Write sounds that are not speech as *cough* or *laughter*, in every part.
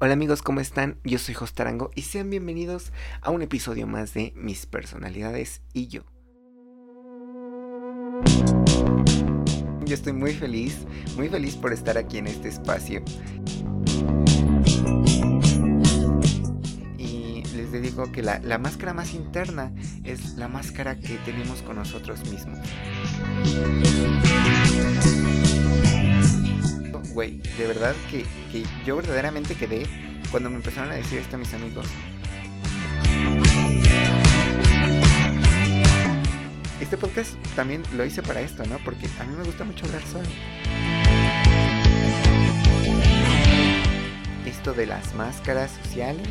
Hola amigos, ¿cómo están? Yo soy Jostarango y sean bienvenidos a un episodio más de Mis personalidades y yo. Yo estoy muy feliz, muy feliz por estar aquí en este espacio. Y les digo que la, la máscara más interna es la máscara que tenemos con nosotros mismos. Güey, de verdad que, que yo verdaderamente quedé cuando me empezaron a decir esto a mis amigos. Este podcast también lo hice para esto, ¿no? Porque a mí me gusta mucho hablar solo. Esto de las máscaras sociales.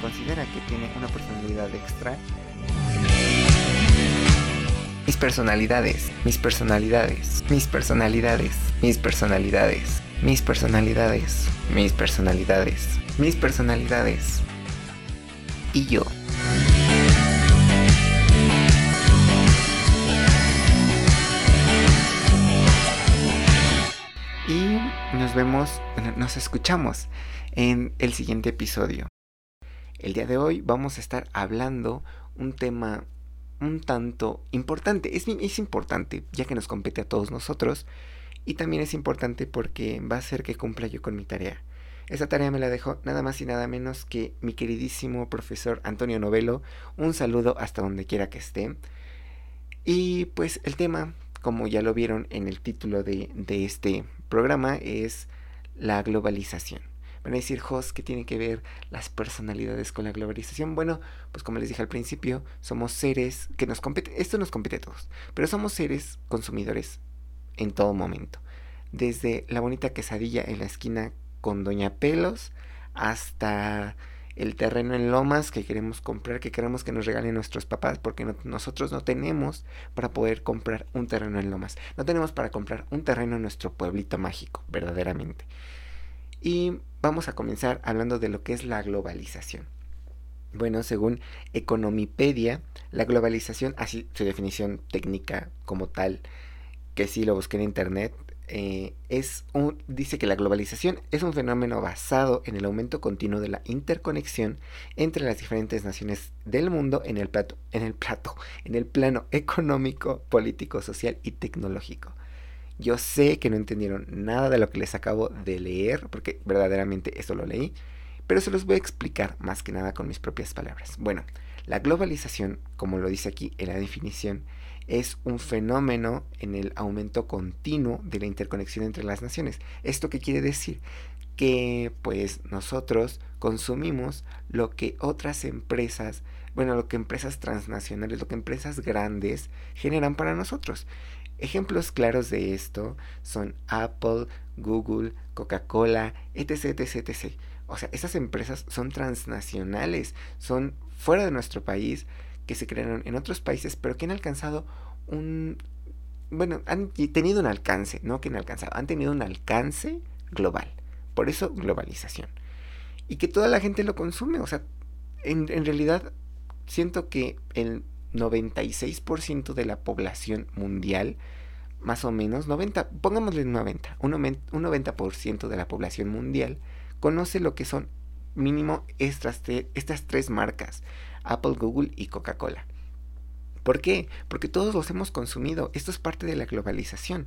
Considera que tiene una personalidad extra. Personalidades, mis personalidades, mis personalidades, mis personalidades, mis personalidades, mis personalidades, mis personalidades. Y yo. Y nos vemos, nos escuchamos en el siguiente episodio. El día de hoy vamos a estar hablando un tema un tanto importante. Es, es importante, ya que nos compete a todos nosotros. Y también es importante porque va a ser que cumpla yo con mi tarea. Esa tarea me la dejó nada más y nada menos que mi queridísimo profesor Antonio Novelo. Un saludo hasta donde quiera que esté. Y pues el tema, como ya lo vieron en el título de, de este programa, es la globalización. Van a decir, Jos, ¿qué tiene que ver las personalidades con la globalización? Bueno, pues como les dije al principio, somos seres que nos compete, esto nos compete a todos, pero somos seres consumidores en todo momento. Desde la bonita quesadilla en la esquina con Doña Pelos hasta el terreno en Lomas que queremos comprar, que queremos que nos regalen nuestros papás, porque nosotros no tenemos para poder comprar un terreno en Lomas. No tenemos para comprar un terreno en nuestro pueblito mágico, verdaderamente. Y vamos a comenzar hablando de lo que es la globalización. Bueno, según Economipedia, la globalización, así su definición técnica como tal, que sí lo busqué en internet, eh, es un, dice que la globalización es un fenómeno basado en el aumento continuo de la interconexión entre las diferentes naciones del mundo en el plato, en el plato, en el plano económico, político, social y tecnológico. Yo sé que no entendieron nada de lo que les acabo de leer, porque verdaderamente eso lo leí, pero se los voy a explicar más que nada con mis propias palabras. Bueno, la globalización, como lo dice aquí en la definición, es un fenómeno en el aumento continuo de la interconexión entre las naciones. ¿Esto qué quiere decir? Que pues nosotros consumimos lo que otras empresas, bueno, lo que empresas transnacionales, lo que empresas grandes generan para nosotros. Ejemplos claros de esto son Apple, Google, Coca-Cola, etc, etc, etc. O sea, esas empresas son transnacionales, son fuera de nuestro país, que se crearon en otros países, pero que han alcanzado un... Bueno, han tenido un alcance, no que han alcanzado, han tenido un alcance global. Por eso globalización. Y que toda la gente lo consume. O sea, en, en realidad siento que el 96% de la población mundial, más o menos, 90, pongámosle 90, un 90%, de la población mundial conoce lo que son mínimo estas, estas tres marcas, Apple, Google y Coca-Cola. ¿Por qué? Porque todos los hemos consumido. Esto es parte de la globalización.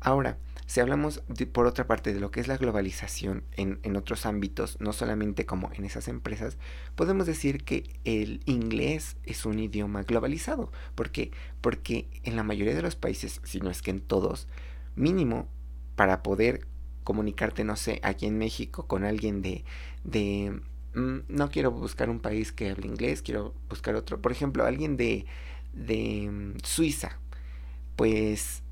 Ahora, si hablamos por otra parte de lo que es la globalización en, otros ámbitos, no solamente como en esas empresas, podemos decir que el inglés es un idioma globalizado. ¿Por qué? Porque en la mayoría de los países, si no es que en todos, mínimo para poder comunicarte, no sé, aquí en México con alguien de, de mm, no quiero buscar un país que hable inglés, quiero buscar otro, por ejemplo, alguien de, de mm, Suiza, pues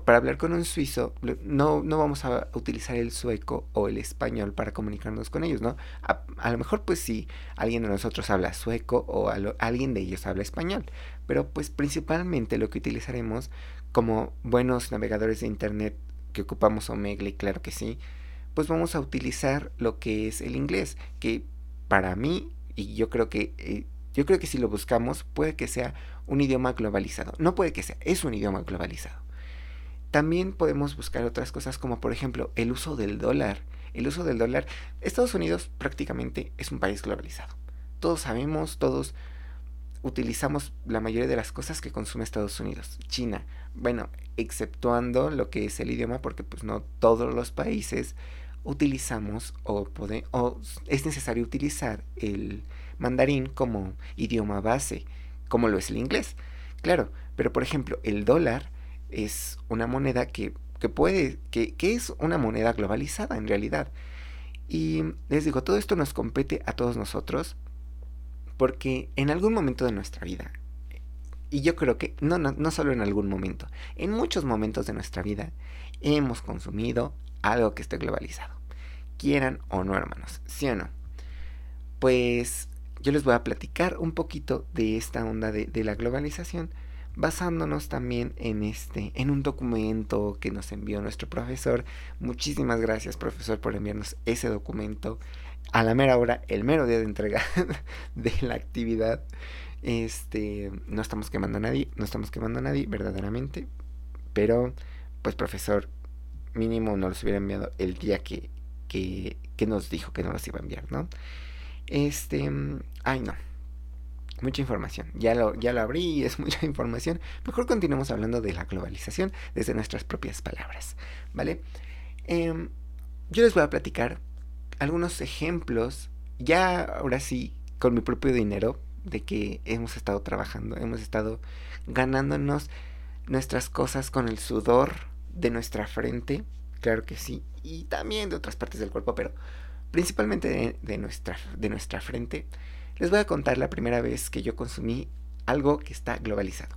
para hablar con un suizo, no, no vamos a utilizar el sueco o el español para comunicarnos con ellos, ¿no? A, lo mejor pues sí, alguien de nosotros habla sueco o alguien de ellos habla español, pero pues principalmente lo que utilizaremos como buenos navegadores de internet que ocupamos Omegle, claro que sí, pues vamos a utilizar lo que es el inglés, que para mí, y yo creo que... Eh, yo creo que si lo buscamos puede que sea un idioma globalizado. No puede que sea, es un idioma globalizado. También podemos buscar otras cosas como por ejemplo el uso del dólar. El uso del dólar. Estados Unidos prácticamente es un país globalizado. Todos sabemos, todos utilizamos la mayoría de las cosas que consume Estados Unidos. China, bueno, exceptuando lo que es el idioma, porque pues no todos los países utilizamos o, o es necesario utilizar el mandarín como idioma base, como lo es el inglés. Claro, pero por ejemplo, el dólar es una moneda que, que puede, que, que es una moneda globalizada en realidad. Y les digo, todo esto nos compete a todos nosotros porque en algún momento de nuestra vida, y yo creo que no, no, no solo en algún momento, en muchos momentos de nuestra vida hemos consumido algo que esté globalizado. Quieran o no, hermanos, ¿sí o no? Pues yo les voy a platicar un poquito de esta onda de, de la globalización basándonos también en este en un documento que nos envió nuestro profesor. Muchísimas gracias, profesor, por enviarnos ese documento a la mera hora, el mero día de entrega *laughs* de la actividad. Este, no estamos quemando a nadie, no estamos quemando a nadie, verdaderamente. Pero, pues, profesor, mínimo no los hubiera enviado el día que, que, que nos dijo que no los iba a enviar, ¿no? Este, ay, no. Mucha información. Ya lo, ya lo abrí, es *laughs* mucha información. Mejor continuemos hablando de la globalización desde nuestras propias palabras, ¿vale? Eh, yo les voy a platicar algunos ejemplos, ya ahora sí, con mi propio dinero, de que hemos estado trabajando, hemos estado ganándonos nuestras cosas con el sudor de nuestra frente, claro que sí, y también de otras partes del cuerpo, pero principalmente de, nuestra, de nuestra frente, les voy a contar la primera vez que yo consumí algo que está globalizado.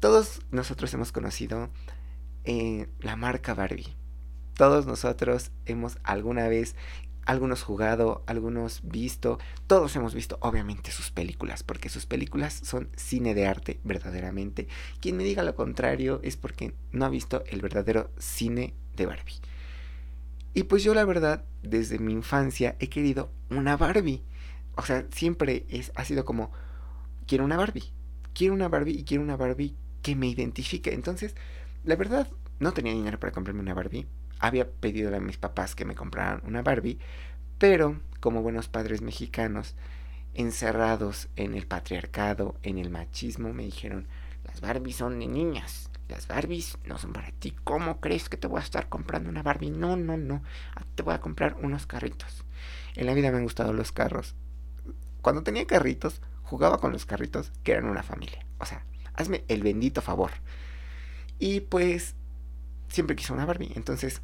Todos nosotros hemos conocido eh, la marca Barbie. Todos nosotros hemos alguna vez algunos jugado, algunos visto, todos hemos visto obviamente sus películas, porque sus películas son cine de arte verdaderamente. Quien me diga lo contrario es porque no ha visto el verdadero cine de Barbie. Y pues yo la verdad, desde mi infancia he querido una Barbie. O sea, siempre es, ha sido como, quiero una Barbie, quiero una Barbie y quiero una Barbie que me identifique. Entonces, la verdad, no tenía dinero para comprarme una Barbie había pedido a mis papás que me compraran una Barbie, pero como buenos padres mexicanos, encerrados en el patriarcado, en el machismo, me dijeron, las Barbies son de niñas, las Barbies no son para ti. ¿Cómo crees que te voy a estar comprando una Barbie? No, no, no. Te voy a comprar unos carritos. En la vida me han gustado los carros. Cuando tenía carritos, jugaba con los carritos que eran una familia. O sea, hazme el bendito favor. Y pues siempre quiso una Barbie. Entonces,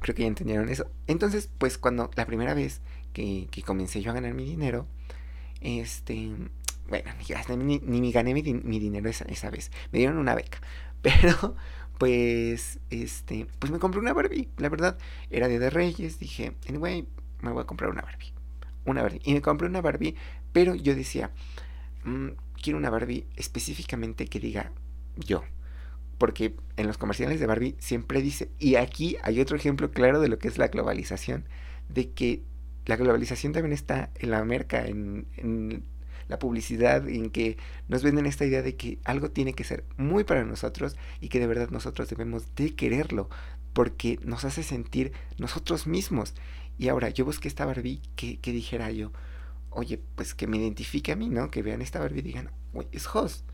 creo que ya entendieron eso. Entonces, pues cuando la primera vez que, comencé yo a ganar mi dinero, este, bueno, ni, ni, ni gané mi, mi dinero esa, esa, vez. Me dieron una beca. *laughs* Pero, pues, este, pues me compré una Barbie. La verdad, era de, de Reyes. Dije, anyway, me voy a comprar una Barbie. Una Barbie. Y me compré una Barbie, pero yo decía, mmm, quiero una Barbie específicamente que diga yo porque en los comerciales de Barbie siempre dice, y aquí hay otro ejemplo claro de lo que es la globalización, de que la globalización también está en la merca, en, en la publicidad, en que nos venden esta idea de que algo tiene que ser muy para nosotros y que de verdad nosotros debemos de quererlo, porque nos hace sentir nosotros mismos. Y ahora yo busqué esta Barbie que, que dijera yo, oye, pues que me identifique a mí, ¿no? Que vean esta Barbie y digan, oye, es host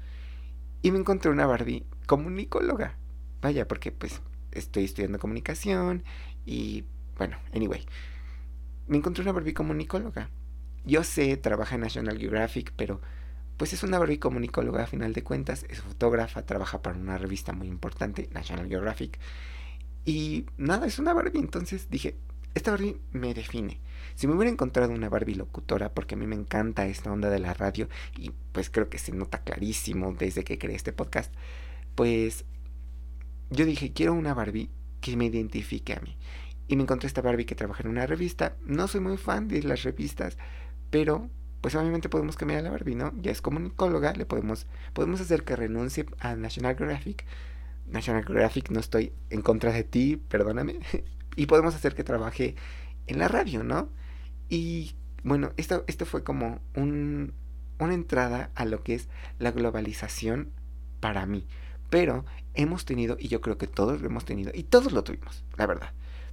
y me encontré una Barbie comunicóloga. Vaya, porque pues estoy estudiando comunicación y bueno, anyway. Me encontré una Barbie comunicóloga. Yo sé, trabaja en National Geographic, pero pues es una Barbie comunicóloga a final de cuentas, es fotógrafa, trabaja para una revista muy importante, National Geographic. Y nada, es una Barbie, entonces dije, esta Barbie me define. Si me hubiera encontrado una Barbie locutora, porque a mí me encanta esta onda de la radio, y pues creo que se nota clarísimo desde que creé este podcast, pues yo dije, quiero una Barbie que me identifique a mí. Y me encontré esta Barbie que trabaja en una revista. No soy muy fan de las revistas, pero pues obviamente podemos cambiar a la Barbie, ¿no? Ya es comunicóloga, le podemos, podemos hacer que renuncie a National Geographic. National Geographic, no estoy en contra de ti, perdóname. Y podemos hacer que trabaje en la radio, ¿no? Y bueno, esto, esto fue como un, una entrada a lo que es la globalización para mí. pero hemos tenido, y yo creo que todos lo hemos tenido, y todos lo tuvimos, la verdad.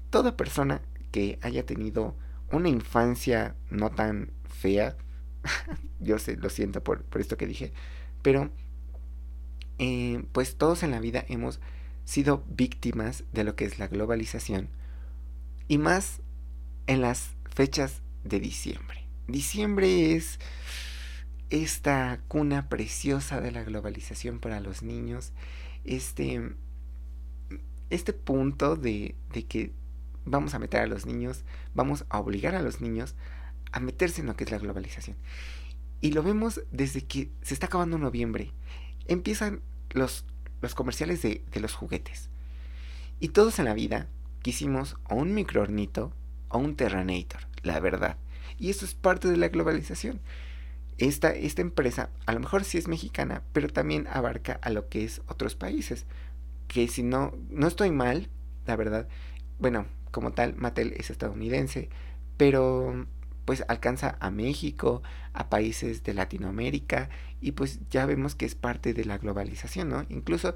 Toda persona que haya tenido una infancia no tan fea, *laughs* yo sé, lo siento por, esto que dije, pero eh, pues todos en la vida hemos sido víctimas de lo que es la globalización y más en las fechas de diciembre. Diciembre es esta cuna preciosa de la globalización para los niños, este, este punto de, de que vamos a meter a los niños, vamos a obligar a los niños a meterse en lo que es la globalización. Y lo vemos desde que se está acabando noviembre. Empiezan los, los comerciales de, de los juguetes. Y todos en la vida quisimos o un microornito o un Terranator, la verdad. Y eso es parte de la globalización. Esta, esta empresa a lo mejor sí es mexicana, pero también abarca a lo que es otros países. Que si no, no estoy mal, la verdad. Bueno, como tal, Mattel es estadounidense, pero pues alcanza a México, a países de Latinoamérica y pues ya vemos que es parte de la globalización, ¿no? Incluso,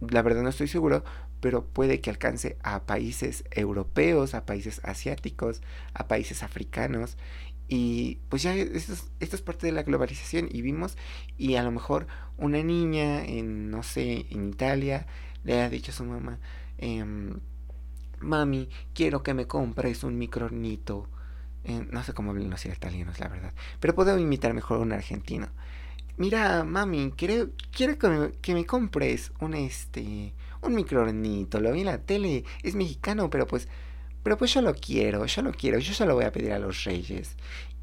la verdad no estoy seguro, pero puede que alcance a países europeos, a países asiáticos, a países africanos y pues ya esto es, parte de la globalización y vimos y a lo mejor una niña en, no sé, en Italia le ha dicho a su mamá, eh, mami, quiero que me compres un micronito. Eh, no sé cómo hablan los italianos, la verdad. Pero puedo imitar mejor a un argentino. Mira, mami, quiero, quiero que, me, que me compres un este. un microornito. Lo vi en la tele. Es mexicano, pero pues. Pero pues yo lo quiero, yo lo quiero, yo se lo voy a pedir a los reyes.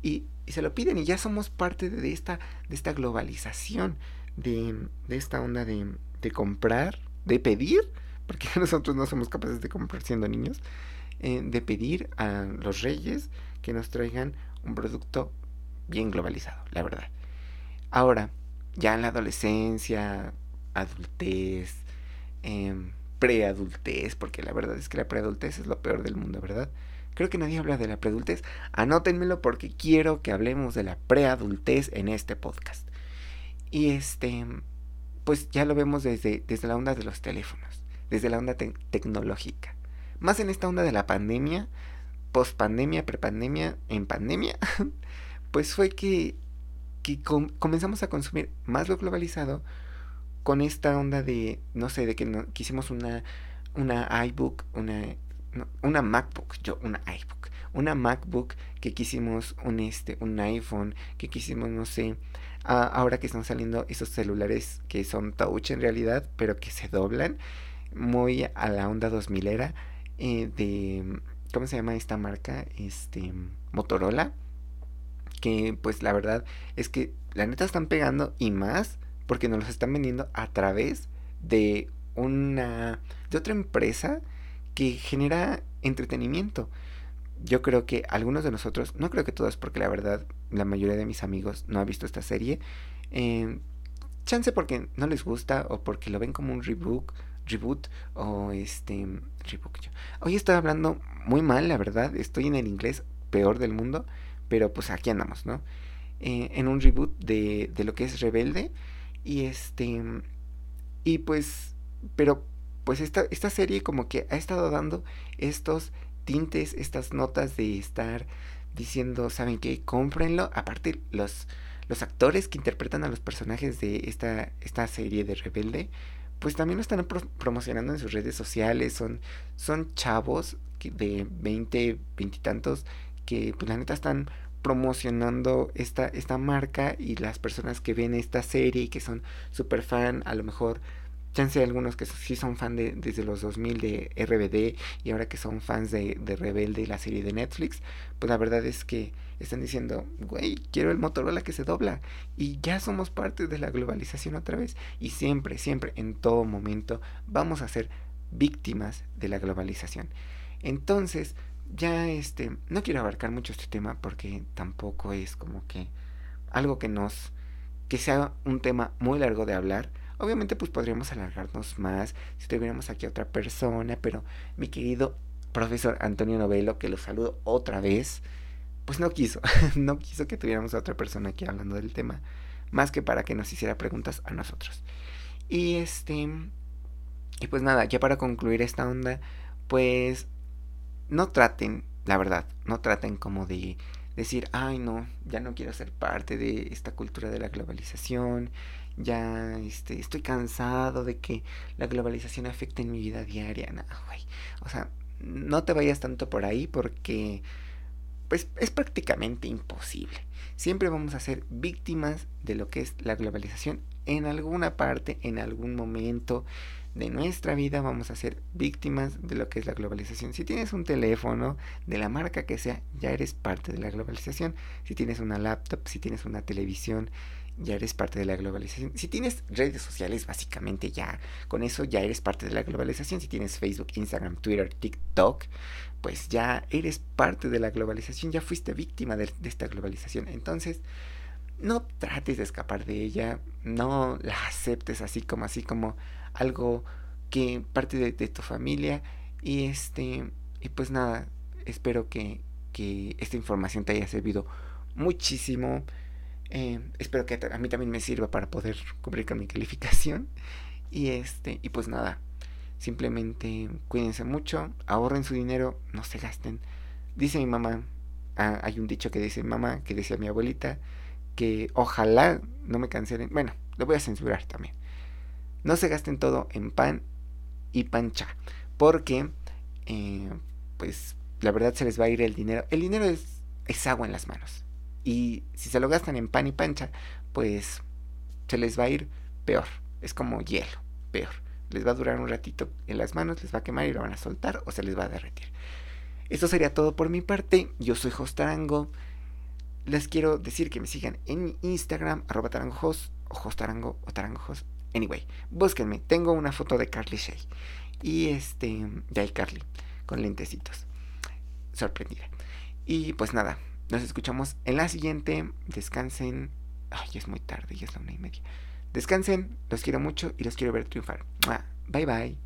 Y, y se lo piden y ya somos parte de esta, de esta globalización, de, de esta onda de, de comprar, de pedir porque *laughs* nosotros no somos capaces de comprar siendo niños, eh, de pedir a los reyes que nos traigan un producto bien globalizado, la verdad. Ahora, ya en la adolescencia, adultez, em, preadultez, porque la verdad es que la preadultez es lo peor del mundo, ¿verdad? Creo que nadie habla de la preadultez. Anótenmelo porque quiero que hablemos de la preadultez en este podcast. Y este, pues ya lo vemos desde, desde la onda de los teléfonos desde la onda tecnológica. Más en esta onda de la pandemia, post pandemia, prepandemia, en pandemia, *laughs* pues fue que, que comenzamos a consumir más lo globalizado con esta onda de, no sé, de que, no, hicimos una, una iBook, una, una MacBook, yo, una iBook, una MacBook, que quisimos un, este, un iPhone, que quisimos, no sé, ahora que están saliendo esos celulares que son touch en realidad, pero que se doblan muy a la onda 2000 era eh, de, ¿cómo se llama esta marca? Este, Motorola. Que pues la verdad es que la neta están pegando y más porque nos los están vendiendo a través de una, de otra empresa que genera entretenimiento. Yo creo que algunos de nosotros, no creo que todos, porque la verdad la mayoría de mis amigos no ha visto esta serie. Eh, chance porque no les gusta o porque lo ven como un reboot reboot o este reboot. Hoy estoy hablando muy mal, la verdad. Estoy en el inglés peor del mundo, pero pues aquí andamos, ¿no? Eh, en un reboot de, de lo que es Rebelde y este y pues pero pues esta, esta serie como que ha estado dando estos tintes, estas notas de estar diciendo, ¿saben qué? Cómprenlo. Aparte, los, los actores que interpretan a los personajes de esta, esta serie de Rebelde pues también lo están promocionando en sus redes sociales. Son, son chavos de 20, 20 y tantos que pues la neta están promocionando esta, esta marca y las personas que ven esta serie y que son súper fan, a lo mejor chance algunos que sí son fan de, desde los 2000 de RBD y ahora que son fans de, de Rebelde, la serie de Netflix, pues la verdad es que están diciendo, güey, quiero el Motorola que se dobla. Y ya somos parte de la globalización otra vez. Y siempre, siempre, en todo momento, vamos a ser víctimas de la globalización. Entonces, ya este, no quiero abarcar mucho este tema porque tampoco es como que algo que nos, que sea un tema muy largo de hablar Obviamente pues podríamos alargarnos más si tuviéramos aquí a otra persona, pero mi querido profesor Antonio Novelo, que lo saludo otra vez, pues no quiso, *laughs* no quiso que tuviéramos a otra persona aquí hablando del tema, más que para que nos hiciera preguntas a nosotros. Y este, Y pues nada, ya para concluir esta onda, pues no traten, la verdad, no traten como de decir, ay no, ya no quiero ser parte de esta cultura de la globalización, ya este, estoy cansado de que la globalización afecte en mi vida diaria, no, güey. O sea, no te vayas tanto por ahí porque pues es prácticamente imposible. Siempre vamos a ser víctimas de lo que es la globalización en alguna parte, en algún momento de nuestra vida vamos a ser víctimas de lo que es la globalización. Si tienes un teléfono de la marca que sea, ya eres parte de la globalización. Si tienes una laptop, si tienes una televisión, ya eres parte de la globalización. Si tienes redes sociales, básicamente ya con eso ya eres parte de la globalización. Si tienes Facebook, Instagram, Twitter, TikTok, pues ya eres parte de la globalización, ya fuiste víctima de, esta globalización. Entonces, no trates de escapar de ella, no la aceptes así como así como algo que parte de, tu familia y este y pues nada, espero que, que esta información te haya servido muchísimo. Eh, espero que a mí también me sirva para poder cubrir con mi calificación. Y este, y pues nada, simplemente cuídense mucho, ahorren su dinero, no se gasten. Dice mi mamá, ah, hay un dicho que dice mamá, que decía mi abuelita, que ojalá no me cancelen. Bueno, lo voy a censurar también. No se gasten todo en pan y pancha, porque eh, pues la verdad se les va a ir el dinero. El dinero es, es agua en las manos. Y si se lo gastan en pan y pancha, pues se les va a ir peor. Es como hielo, peor. Les va a durar un ratito en las manos, les va a quemar y lo van a soltar o se les va a derretir. Eso sería todo por mi parte. Yo soy Hostarango. Les quiero decir que me sigan en Instagram, arroba tarangojos, o hostarango o tarangojos. Anyway, búsquenme. Tengo una foto de Carly Shay. Y este, de iCarly, con lentecitos. Sorprendida. Y pues nada, nos escuchamos en la siguiente. Descansen. Ay, es muy tarde, ya es la una y media. Descansen, los quiero mucho y los quiero ver triunfar. Bye bye.